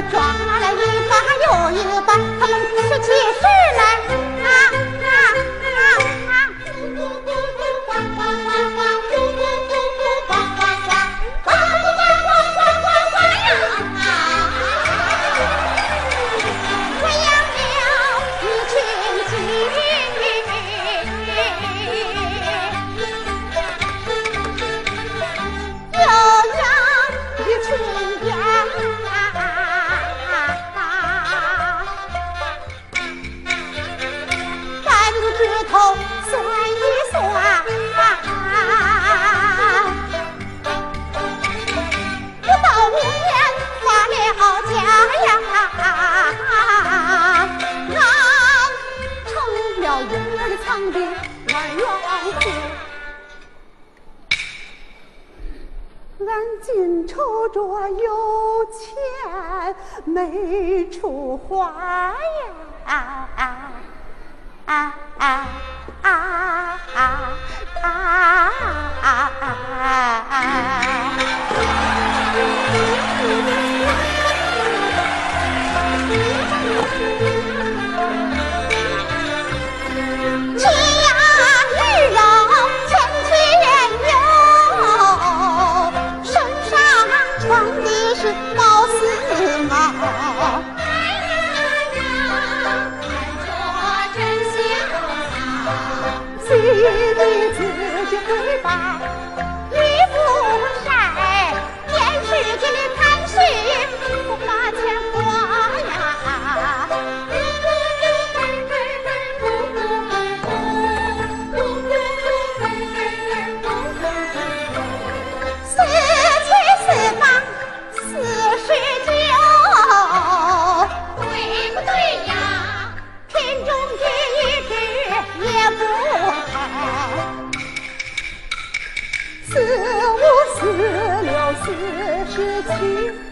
back on 指头算一算，不到年发了。家呀，能成了永远藏的万元户。俺进出着有钱没处花呀！啊啊啊！Ah. 你你自己对吧？这情。